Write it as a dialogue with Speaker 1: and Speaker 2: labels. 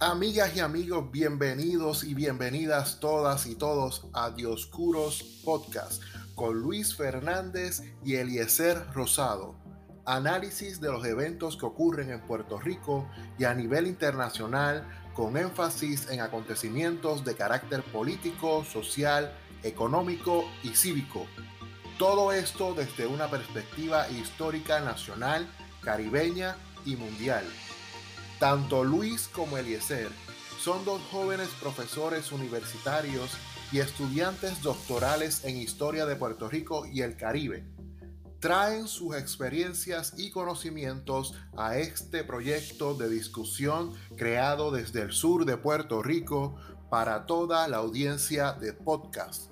Speaker 1: Amigas y amigos, bienvenidos y bienvenidas todas y todos a Dioscuros Podcast con Luis Fernández y Eliezer Rosado. Análisis de los eventos que ocurren en Puerto Rico y a nivel internacional con énfasis en acontecimientos de carácter político, social, económico y cívico. Todo esto desde una perspectiva histórica nacional, caribeña y mundial. Tanto Luis como Eliezer son dos jóvenes profesores universitarios y estudiantes doctorales en Historia de Puerto Rico y el Caribe. Traen sus experiencias y conocimientos a este proyecto de discusión creado desde el sur de Puerto Rico para toda la audiencia de podcast.